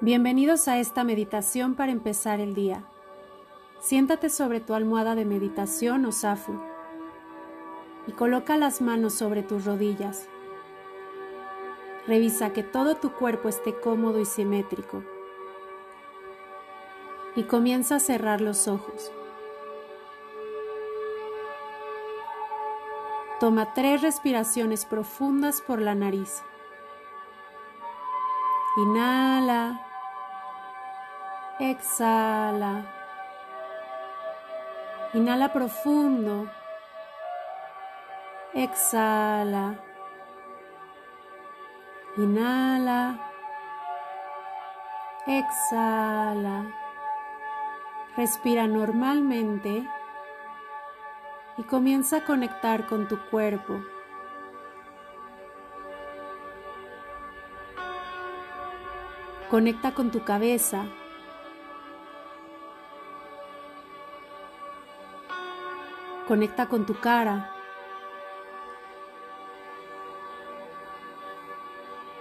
Bienvenidos a esta meditación para empezar el día. Siéntate sobre tu almohada de meditación o zafu y coloca las manos sobre tus rodillas. Revisa que todo tu cuerpo esté cómodo y simétrico. Y comienza a cerrar los ojos. Toma tres respiraciones profundas por la nariz. Inhala. Exhala. Inhala profundo. Exhala. Inhala. Exhala. Respira normalmente y comienza a conectar con tu cuerpo. Conecta con tu cabeza, Conecta con tu cara.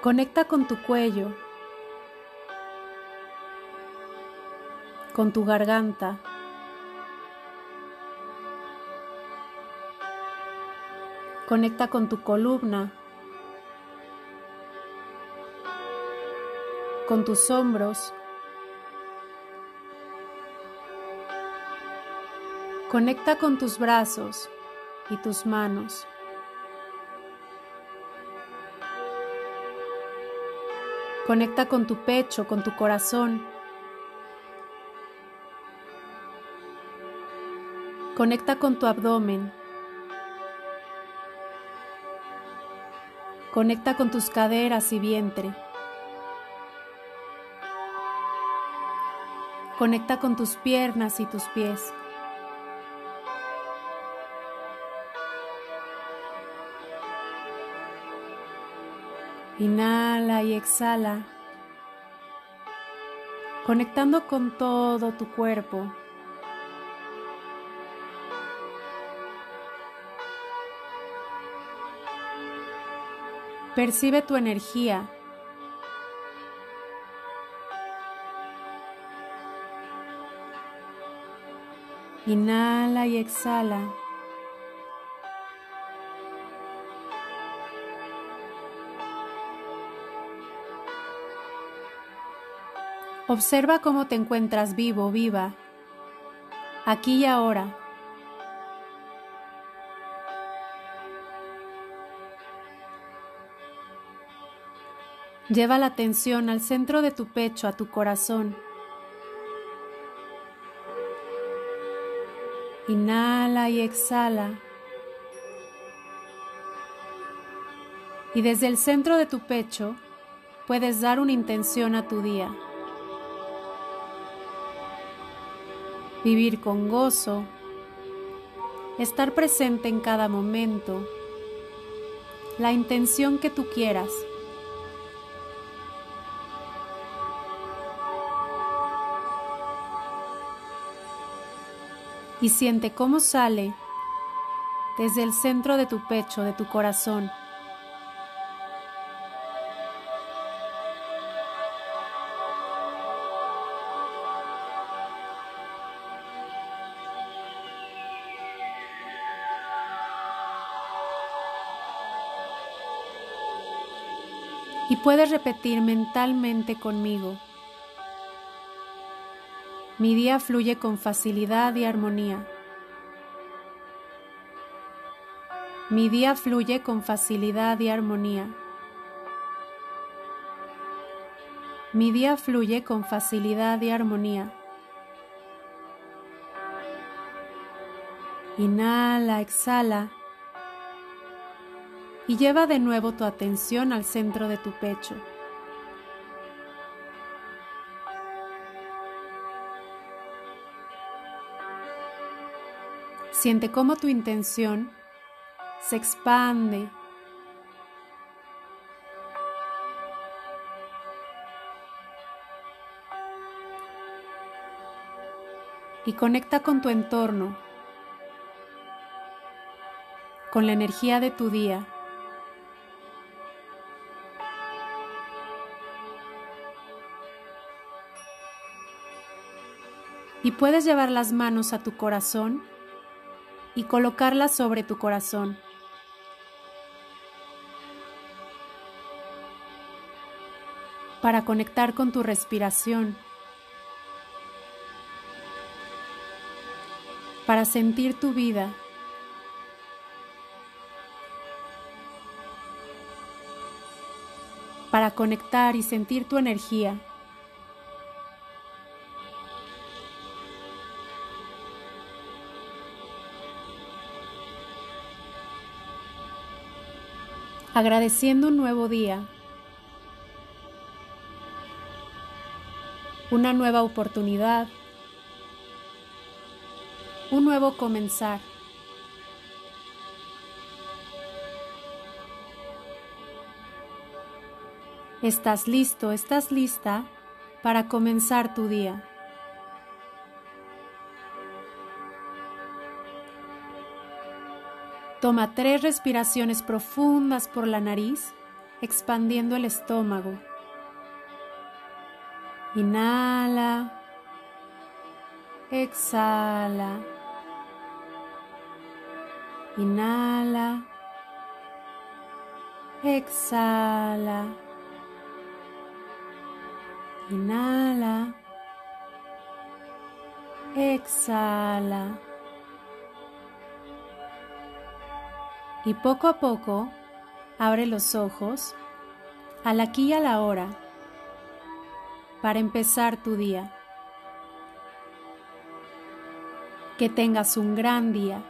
Conecta con tu cuello. Con tu garganta. Conecta con tu columna. Con tus hombros. Conecta con tus brazos y tus manos. Conecta con tu pecho, con tu corazón. Conecta con tu abdomen. Conecta con tus caderas y vientre. Conecta con tus piernas y tus pies. Inhala y exhala, conectando con todo tu cuerpo. Percibe tu energía. Inhala y exhala. Observa cómo te encuentras vivo, viva, aquí y ahora. Lleva la atención al centro de tu pecho, a tu corazón. Inhala y exhala. Y desde el centro de tu pecho puedes dar una intención a tu día. Vivir con gozo, estar presente en cada momento, la intención que tú quieras. Y siente cómo sale desde el centro de tu pecho, de tu corazón. Y puedes repetir mentalmente conmigo. Mi día fluye con facilidad y armonía. Mi día fluye con facilidad y armonía. Mi día fluye con facilidad y armonía. Inhala, exhala y lleva de nuevo tu atención al centro de tu pecho. Siente cómo tu intención se expande y conecta con tu entorno, con la energía de tu día. Y puedes llevar las manos a tu corazón y colocarlas sobre tu corazón. Para conectar con tu respiración. Para sentir tu vida. Para conectar y sentir tu energía. Agradeciendo un nuevo día, una nueva oportunidad, un nuevo comenzar. Estás listo, estás lista para comenzar tu día. Toma tres respiraciones profundas por la nariz, expandiendo el estómago. Inhala. Exhala. Inhala. Exhala. Inhala. Exhala. Y poco a poco abre los ojos al aquí y a la hora para empezar tu día. Que tengas un gran día.